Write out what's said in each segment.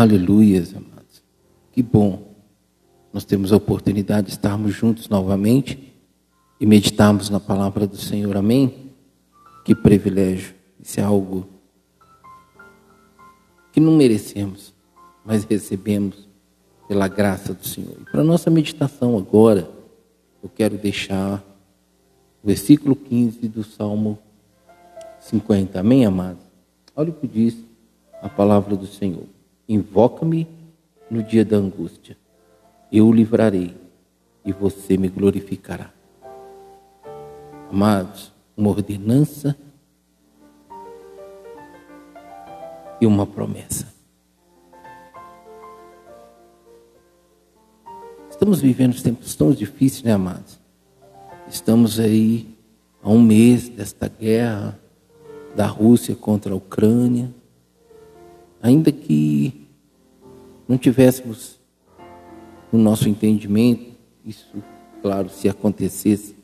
Aleluias, amados. Que bom nós temos a oportunidade de estarmos juntos novamente e meditarmos na palavra do Senhor. Amém? Que privilégio. Isso é algo que não merecemos, mas recebemos pela graça do Senhor. E para nossa meditação agora, eu quero deixar o versículo 15 do Salmo 50. Amém, amados? Olha o que diz a palavra do Senhor. Invoca-me no dia da angústia. Eu o livrarei e você me glorificará. Amados, uma ordenança e uma promessa. Estamos vivendo tempos tão difíceis, né, amados? Estamos aí há um mês desta guerra da Rússia contra a Ucrânia. Ainda que não tivéssemos no nosso entendimento, isso, claro, se acontecesse,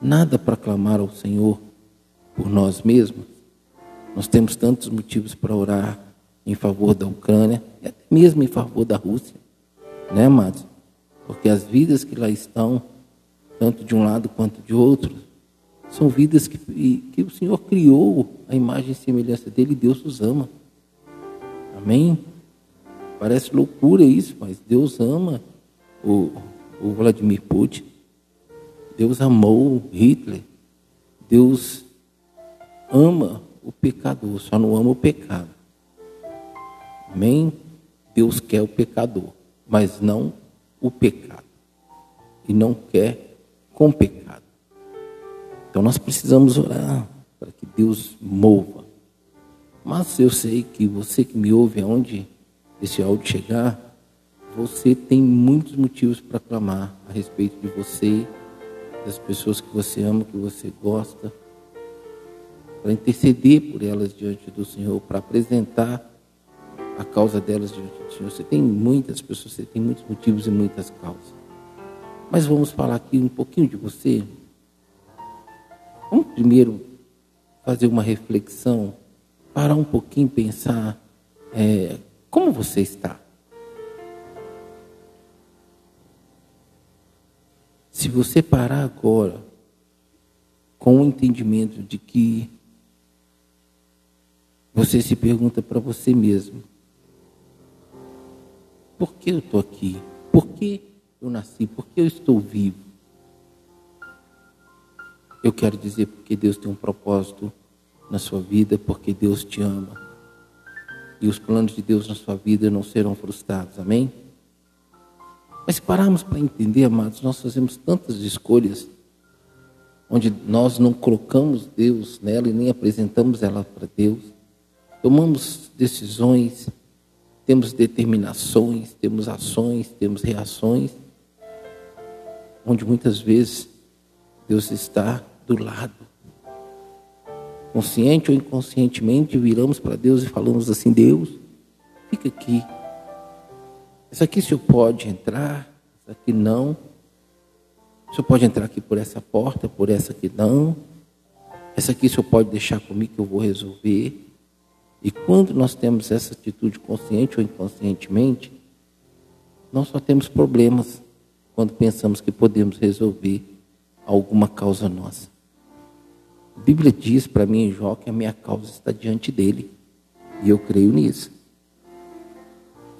nada para clamar ao Senhor por nós mesmos. Nós temos tantos motivos para orar em favor da Ucrânia até mesmo em favor da Rússia, né, amados? Porque as vidas que lá estão, tanto de um lado quanto de outro, são vidas que, que o Senhor criou a imagem e semelhança dele e Deus os ama. Amém? Parece loucura isso, mas Deus ama o, o Vladimir Putin. Deus amou Hitler. Deus ama o pecador, só não ama o pecado. Amém? Deus quer o pecador, mas não o pecado. E não quer com pecado. Então nós precisamos orar para que Deus mova. Mas eu sei que você que me ouve aonde esse áudio chegar, você tem muitos motivos para clamar a respeito de você, das pessoas que você ama, que você gosta, para interceder por elas diante do Senhor, para apresentar a causa delas diante do Senhor. Você tem muitas pessoas, você tem muitos motivos e muitas causas. Mas vamos falar aqui um pouquinho de você. Vamos primeiro fazer uma reflexão, parar um pouquinho, pensar é, como você está. Se você parar agora com o entendimento de que você se pergunta para você mesmo: por que eu estou aqui? Por que eu nasci? Por que eu estou vivo? Eu quero dizer porque Deus tem um propósito na sua vida, porque Deus te ama. E os planos de Deus na sua vida não serão frustrados. Amém? Mas se pararmos para entender, amados, nós fazemos tantas escolhas onde nós não colocamos Deus nela e nem apresentamos ela para Deus. Tomamos decisões, temos determinações, temos ações, temos reações, onde muitas vezes Deus está do lado. Consciente ou inconscientemente, viramos para Deus e falamos assim: Deus, fica aqui isso aqui o senhor pode entrar, isso aqui não. O senhor pode entrar aqui por essa porta, por essa aqui não. Essa aqui o senhor pode deixar comigo que eu vou resolver. E quando nós temos essa atitude consciente ou inconscientemente, nós só temos problemas quando pensamos que podemos resolver alguma causa nossa. A Bíblia diz para mim em Jó que a minha causa está diante dele. E eu creio nisso.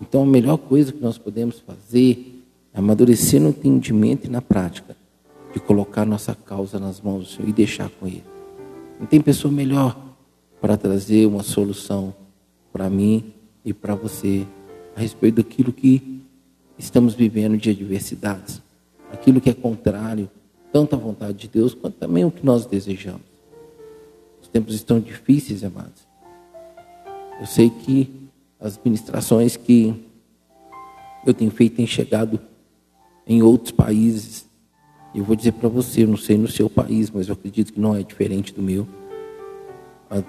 Então, a melhor coisa que nós podemos fazer é amadurecer no entendimento e na prática de colocar nossa causa nas mãos do Senhor e deixar com Ele. Não tem pessoa melhor para trazer uma solução para mim e para você a respeito daquilo que estamos vivendo de adversidades, aquilo que é contrário tanto à vontade de Deus quanto também o que nós desejamos. Os tempos estão difíceis, amados. Eu sei que as ministrações que eu tenho feito têm chegado em outros países. Eu vou dizer para você, eu não sei no seu país, mas eu acredito que não é diferente do meu. Há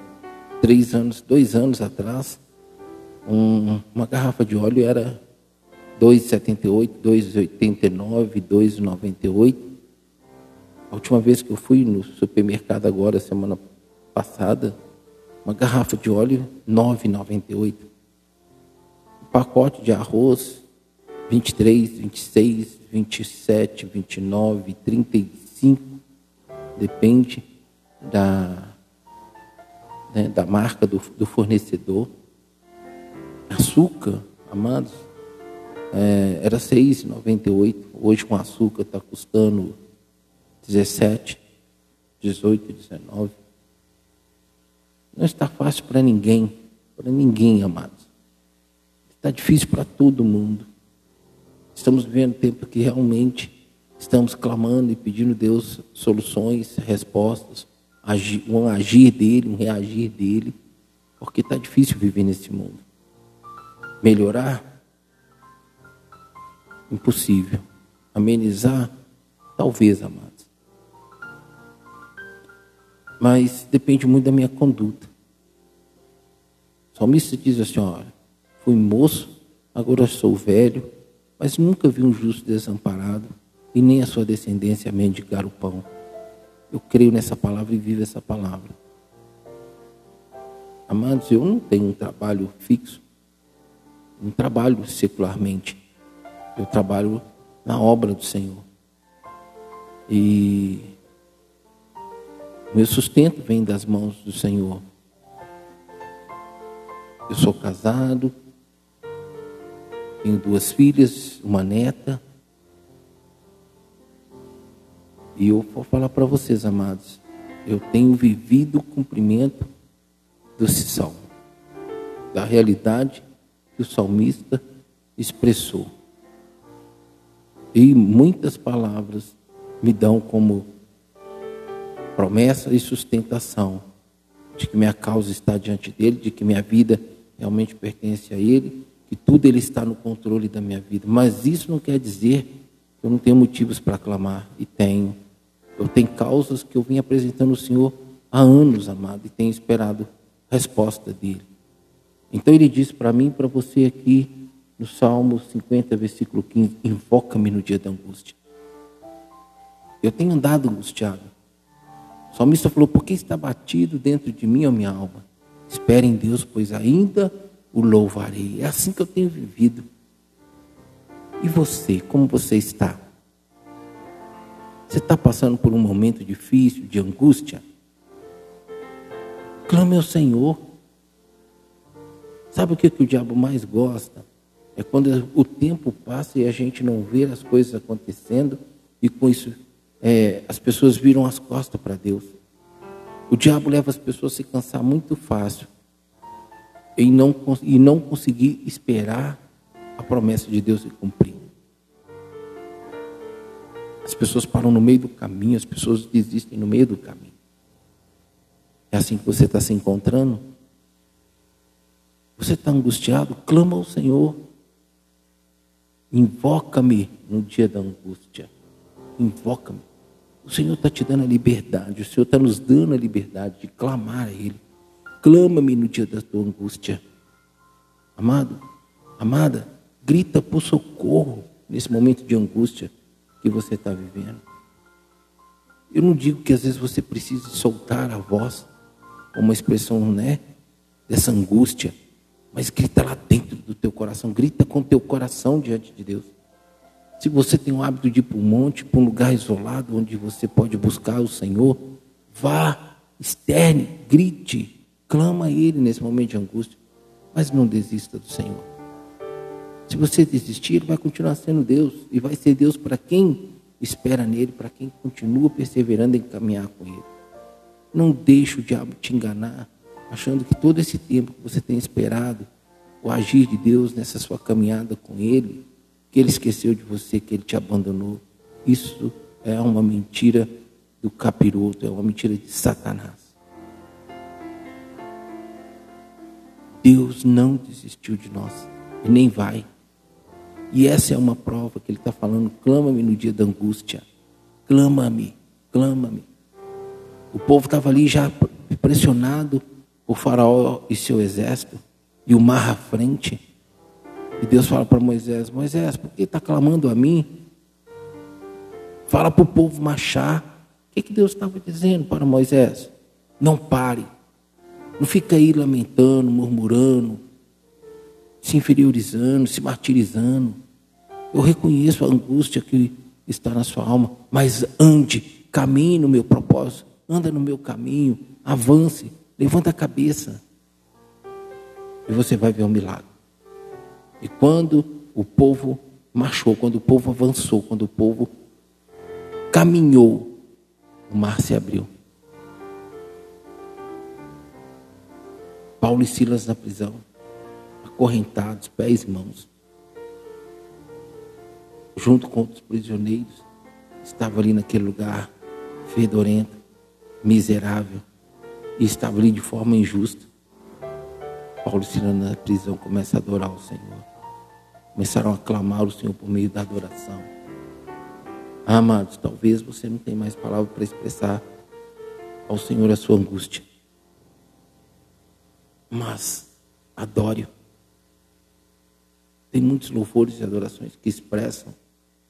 três anos, dois anos atrás, um, uma garrafa de óleo era 2,78, 2,89, 2,98. A última vez que eu fui no supermercado agora, semana passada, uma garrafa de óleo 9,98 pacote de arroz, 23, 26, 27, 29, 35, depende da, né, da marca do, do fornecedor. Açúcar, amados, é, era 6,98. Hoje com açúcar está custando 17, 18, 19. Não está fácil para ninguém, para ninguém, amados. Está difícil para todo mundo. Estamos vivendo tempo que realmente estamos clamando e pedindo a Deus soluções, respostas, um agir dele, um reagir dele, porque está difícil viver nesse mundo. Melhorar? Impossível. Amenizar? Talvez, amados. Mas depende muito da minha conduta. O salmista diz assim: olha, fui moço, agora sou velho, mas nunca vi um justo desamparado e nem a sua descendência mendigar o pão. Eu creio nessa palavra e vivo essa palavra. Amados, eu não tenho um trabalho fixo, não trabalho secularmente. Eu trabalho na obra do Senhor. E meu sustento vem das mãos do Senhor. Eu sou casado, tenho duas filhas, uma neta. E eu vou falar para vocês, amados, eu tenho vivido o cumprimento desse salmo, da realidade que o salmista expressou. E muitas palavras me dão como promessa e sustentação de que minha causa está diante dele, de que minha vida realmente pertence a ele, que tudo ele está no controle da minha vida. Mas isso não quer dizer que eu não tenho motivos para clamar, e tenho. Eu tenho causas que eu vim apresentando ao Senhor há anos, amado, e tenho esperado resposta dele. Então ele diz para mim e para você aqui, no Salmo 50, versículo 15: Invoca-me no dia da angústia. Eu tenho andado angustiado. O salmista falou: Por que está batido dentro de mim a minha alma? Espere em Deus, pois ainda o louvarei. É assim que eu tenho vivido. E você, como você está? Você está passando por um momento difícil, de angústia? Clame ao Senhor. Sabe o que, que o diabo mais gosta? É quando o tempo passa e a gente não vê as coisas acontecendo e com isso é, as pessoas viram as costas para Deus. O diabo leva as pessoas a se cansar muito fácil e não, e não conseguir esperar a promessa de Deus se cumprir. As pessoas param no meio do caminho, as pessoas desistem no meio do caminho. É assim que você está se encontrando? Você está angustiado? Clama ao Senhor. Invoca-me no dia da angústia. Invoca-me. O Senhor está te dando a liberdade, o Senhor está nos dando a liberdade de clamar a Ele. Clama-me no dia da tua angústia. Amado, amada, grita por socorro nesse momento de angústia que você está vivendo. Eu não digo que às vezes você precisa soltar a voz, uma expressão, né, dessa angústia, mas grita lá dentro do teu coração, grita com teu coração diante de Deus. Se você tem o hábito de ir para um monte, para um lugar isolado, onde você pode buscar o Senhor, vá, externe, grite, clama a Ele nesse momento de angústia, mas não desista do Senhor. Se você desistir, Ele vai continuar sendo Deus, e vai ser Deus para quem espera nele, para quem continua perseverando em caminhar com Ele. Não deixe o diabo te enganar achando que todo esse tempo que você tem esperado o agir de Deus nessa sua caminhada com Ele, que Ele esqueceu de você, que Ele te abandonou. Isso é uma mentira do capiroto, é uma mentira de Satanás. Deus não desistiu de nós e nem vai. E essa é uma prova que Ele está falando: clama-me no dia da angústia, clama-me, clama-me. O povo estava ali já pressionado o faraó e seu exército, e o mar à frente. E Deus fala para Moisés: Moisés, por que está clamando a mim? Fala para o povo marchar. O que, que Deus estava dizendo para Moisés? Não pare. Não fica aí lamentando, murmurando. se inferiorizando, se martirizando. Eu reconheço a angústia que está na sua alma, mas ande, caminhe no meu propósito, anda no meu caminho, avance, levanta a cabeça. E você vai ver um milagre. E quando o povo marchou, quando o povo avançou, quando o povo caminhou, o mar se abriu. Paulo e Silas na prisão acorrentados, pés e mãos. Junto com os prisioneiros, estava ali naquele lugar fedorento, miserável, e estava ali de forma injusta. Paulo e Silas na prisão começam a adorar o Senhor. Começaram a clamar o Senhor por meio da adoração. amados, talvez você não tenha mais palavra para expressar ao Senhor a sua angústia. Mas adore-o. Tem muitos louvores e adorações que expressam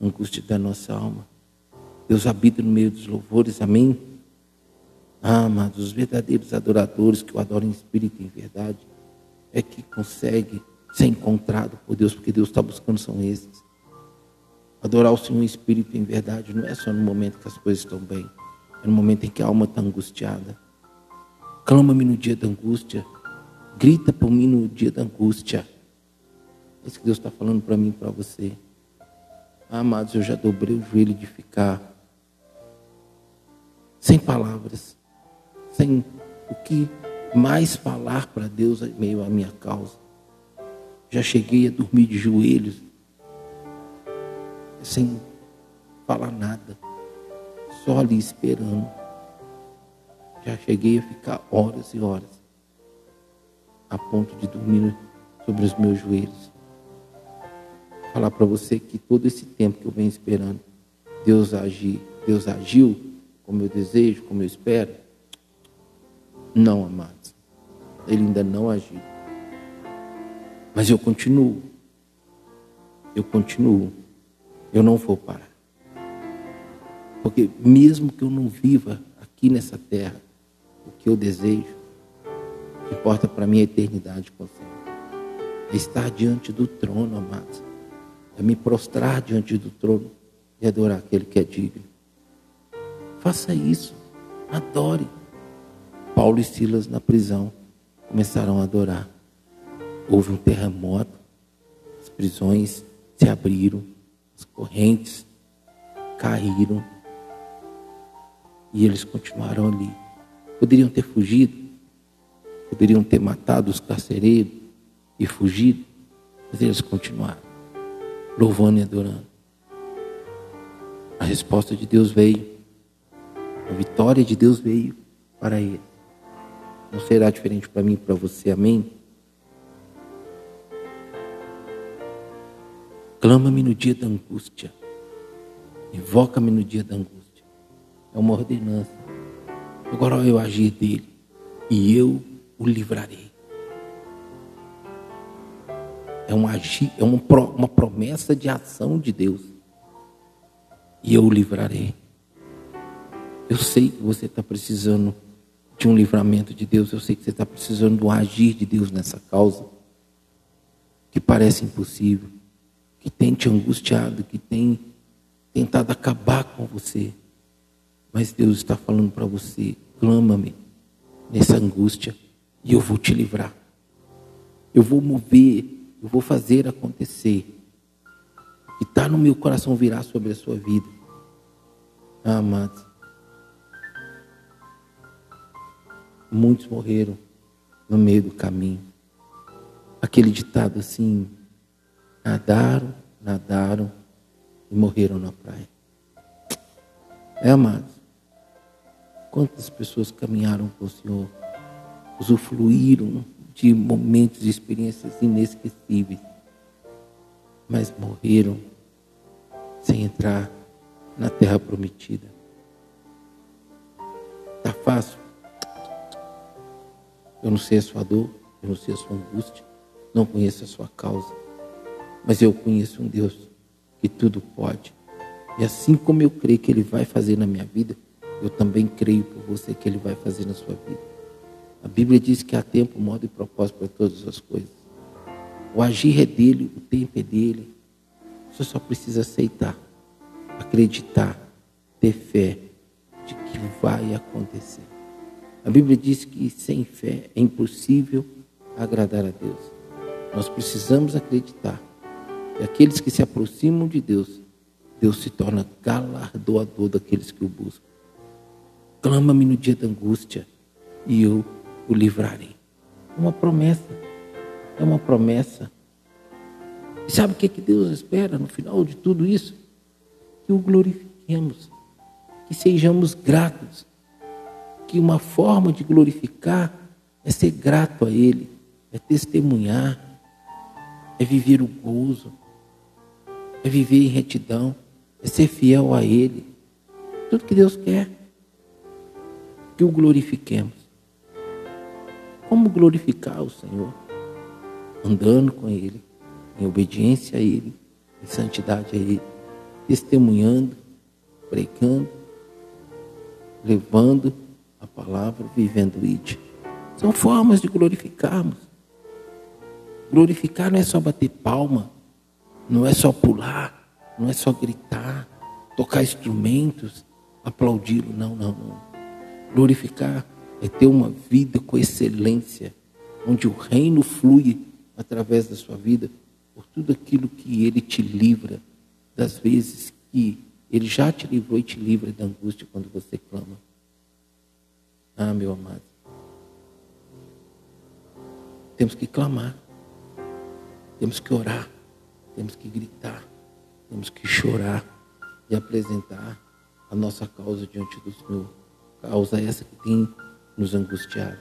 a angústia da nossa alma. Deus habita no meio dos louvores, amém? Ah, amados, os verdadeiros adoradores que o adoram em espírito e em verdade é que consegue ser encontrado por Deus, porque Deus está buscando são esses. Adorar o Senhor em espírito em verdade não é só no momento que as coisas estão bem, é no momento em que a alma está angustiada. Clama-me no dia da angústia, grita por mim no dia da angústia. É isso que Deus está falando para mim e para você. Ah, amados, eu já dobrei o joelho de ficar sem palavras, sem o que mais falar para Deus em meio à minha causa. Já cheguei a dormir de joelhos, sem falar nada, só ali esperando. Já cheguei a ficar horas e horas, a ponto de dormir sobre os meus joelhos falar para você que todo esse tempo que eu venho esperando, Deus agir, Deus agiu como eu desejo, como eu espero? Não, amados. Ele ainda não agiu. Mas eu continuo. Eu continuo. Eu não vou parar. Porque mesmo que eu não viva aqui nessa terra o que eu desejo, o que importa para mim é a eternidade com o Senhor. É estar diante do trono, amados é me prostrar diante do trono e adorar aquele que é digno. Faça isso, adore. Paulo e Silas na prisão começaram a adorar. Houve um terremoto, as prisões se abriram, as correntes caíram e eles continuaram ali. Poderiam ter fugido, poderiam ter matado os carcereiros e fugido, mas eles continuaram louvando e adorando. A resposta de Deus veio. A vitória de Deus veio para ele. Não será diferente para mim e para você, amém? Clama-me no dia da angústia. Invoca-me no dia da angústia. É uma ordenança. Agora eu agir dele e eu o livrarei é, um agir, é uma, uma promessa de ação de Deus. E eu o livrarei. Eu sei que você está precisando de um livramento de Deus. Eu sei que você está precisando do agir de Deus nessa causa. Que parece impossível. Que tem te angustiado. Que tem tentado acabar com você. Mas Deus está falando para você: clama-me nessa angústia. E eu vou te livrar. Eu vou mover eu vou fazer acontecer. Que está no meu coração virá sobre a sua vida. Ah, amados. Muitos morreram no meio do caminho. Aquele ditado assim: nadaram, nadaram e morreram na praia. É, amados. Quantas pessoas caminharam com o Senhor, usufruíram de momentos e experiências inesquecíveis, mas morreram sem entrar na terra prometida. Está fácil? Eu não sei a sua dor, eu não sei a sua angústia, não conheço a sua causa, mas eu conheço um Deus que tudo pode. E assim como eu creio que Ele vai fazer na minha vida, eu também creio por você que Ele vai fazer na sua vida. A Bíblia diz que há tempo, modo e propósito para todas as coisas. O agir é dele, o tempo é dele. Você só precisa aceitar, acreditar, ter fé de que vai acontecer. A Bíblia diz que sem fé é impossível agradar a Deus. Nós precisamos acreditar que aqueles que se aproximam de Deus, Deus se torna galardoador daqueles que o buscam. Clama-me no dia da angústia e eu o livrarei. É uma promessa. É uma promessa. E sabe o que, que Deus espera no final de tudo isso? Que o glorifiquemos, que sejamos gratos, que uma forma de glorificar é ser grato a Ele, é testemunhar, é viver o gozo, é viver em retidão, é ser fiel a Ele. Tudo que Deus quer, que o glorifiquemos. Como glorificar o Senhor? Andando com Ele, em obediência a Ele, em santidade a Ele, testemunhando, pregando, levando a palavra, vivendo it. São formas de glorificarmos. Glorificar não é só bater palma, não é só pular, não é só gritar, tocar instrumentos, aplaudi-lo. Não, não, não. Glorificar é ter uma vida com excelência, onde o reino flui através da sua vida por tudo aquilo que ele te livra das vezes que ele já te livrou e te livra da angústia quando você clama. Ah, meu amado. Temos que clamar. Temos que orar. Temos que gritar. Temos que chorar e apresentar a nossa causa diante do Senhor. Causa essa que tem nos angustiado.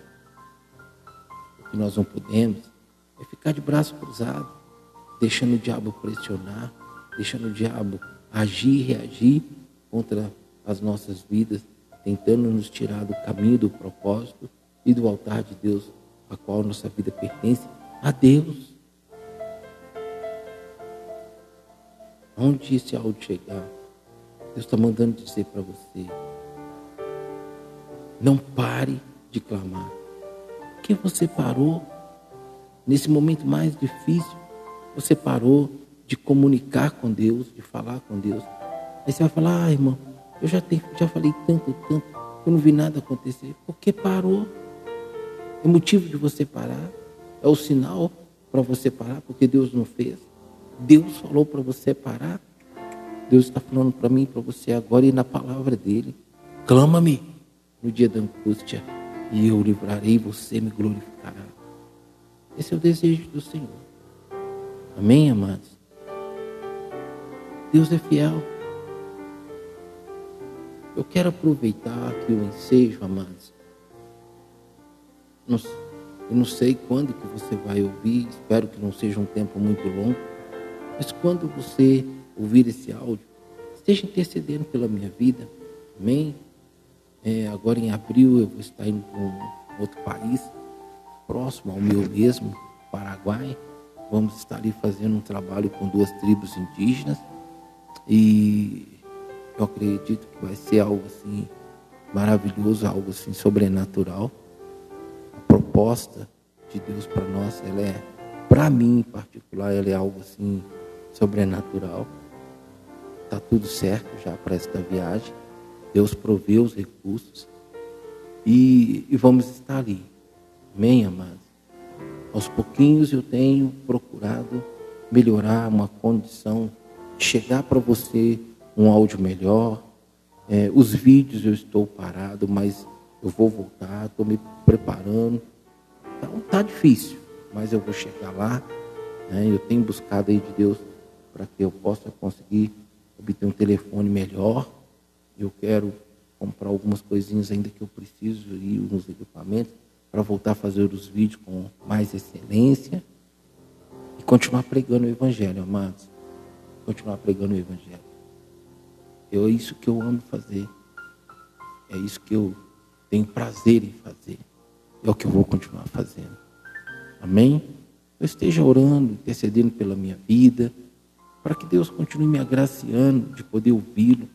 O que nós não podemos é ficar de braço cruzado, deixando o diabo pressionar, deixando o diabo agir e reagir contra as nossas vidas, tentando nos tirar do caminho do propósito e do altar de Deus, a qual nossa vida pertence a Deus. Onde esse áudio chegar, Deus está mandando dizer para você: não pare de clamar. Porque você parou nesse momento mais difícil, você parou de comunicar com Deus, de falar com Deus. Aí você vai falar, ah, irmão, eu já, tenho, já falei tanto, tanto, eu não vi nada acontecer. Porque parou. É motivo de você parar. É o sinal para você parar, porque Deus não fez. Deus falou para você parar. Deus está falando para mim, para você agora e na palavra dele. Clama-me no dia da angústia e eu livrarei, você me glorificará. Esse é o desejo do Senhor. Amém, amados? Deus é fiel. Eu quero aproveitar aqui o ensejo, amados. eu não sei quando que você vai ouvir, espero que não seja um tempo muito longo, mas quando você ouvir esse áudio, esteja intercedendo pela minha vida. Amém? É, agora em abril eu vou estar indo para um outro país, próximo ao meu mesmo, Paraguai. Vamos estar ali fazendo um trabalho com duas tribos indígenas. E eu acredito que vai ser algo assim maravilhoso, algo assim sobrenatural. A proposta de Deus para nós, ela é, para mim em particular, ela é algo assim sobrenatural. Tá tudo certo já para esta viagem. Deus proveu os recursos e, e vamos estar ali. Amém, amados? Aos pouquinhos eu tenho procurado melhorar uma condição chegar para você um áudio melhor. É, os vídeos eu estou parado, mas eu vou voltar, estou me preparando. Então tá difícil, mas eu vou chegar lá. Né? Eu tenho buscado aí de Deus para que eu possa conseguir obter um telefone melhor eu quero comprar algumas coisinhas ainda que eu preciso e uns equipamentos para voltar a fazer os vídeos com mais excelência e continuar pregando o Evangelho, amados. Continuar pregando o Evangelho. Eu, é isso que eu amo fazer. É isso que eu tenho prazer em fazer. É o que eu vou continuar fazendo. Amém? Eu esteja orando, intercedendo pela minha vida, para que Deus continue me agraciando de poder ouvi-lo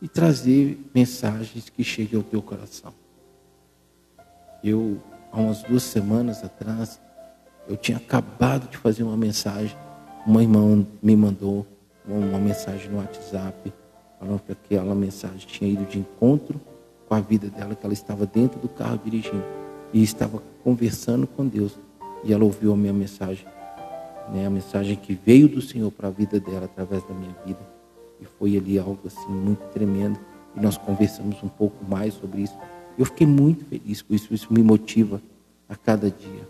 e trazer mensagens que cheguem ao teu coração. Eu, há umas duas semanas atrás, Eu tinha acabado de fazer uma mensagem, uma irmã me mandou uma mensagem no WhatsApp, falando que aquela mensagem tinha ido de encontro com a vida dela, que ela estava dentro do carro dirigindo e estava conversando com Deus. E ela ouviu a minha mensagem, né, a mensagem que veio do Senhor para a vida dela através da minha vida. E foi ali algo assim muito tremendo. E nós conversamos um pouco mais sobre isso. Eu fiquei muito feliz com isso, isso me motiva a cada dia.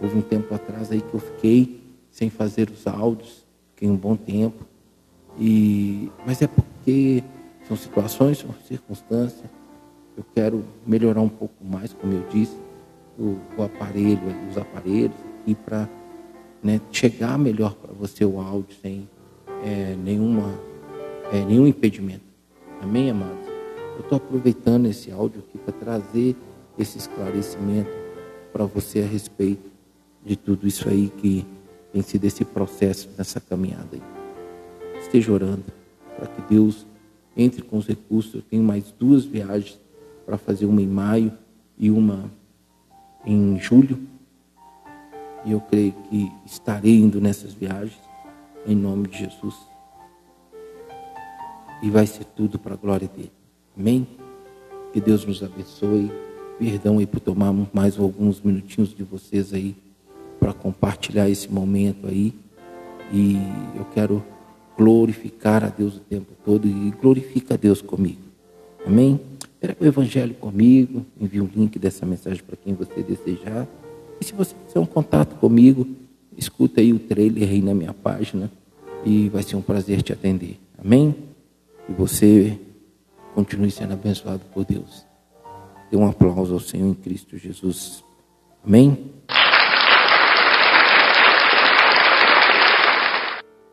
Houve um tempo atrás aí que eu fiquei sem fazer os áudios, fiquei um bom tempo. E, mas é porque são situações, são circunstâncias. Eu quero melhorar um pouco mais, como eu disse, o, o aparelho, os aparelhos aqui para né, chegar melhor para você o áudio sem é, nenhuma, é, nenhum impedimento. Amém, amados? Eu estou aproveitando esse áudio aqui para trazer esse esclarecimento para você a respeito de tudo isso aí que tem sido esse processo nessa caminhada aí. Esteja orando para que Deus entre com os recursos. Eu tenho mais duas viagens para fazer, uma em maio e uma em julho. E eu creio que estarei indo nessas viagens, em nome de Jesus. E vai ser tudo para a glória dele. Amém? Que Deus nos abençoe. Perdão aí por tomar mais alguns minutinhos de vocês aí para compartilhar esse momento aí. E eu quero glorificar a Deus o tempo todo e glorifica a Deus comigo. Amém? Pega o Evangelho comigo, envie o um link dessa mensagem para quem você desejar. Se você quiser um contato comigo, escuta aí o trailer aí na minha página e vai ser um prazer te atender. Amém? E você continue sendo abençoado por Deus. Dê um aplauso ao Senhor em Cristo Jesus. Amém?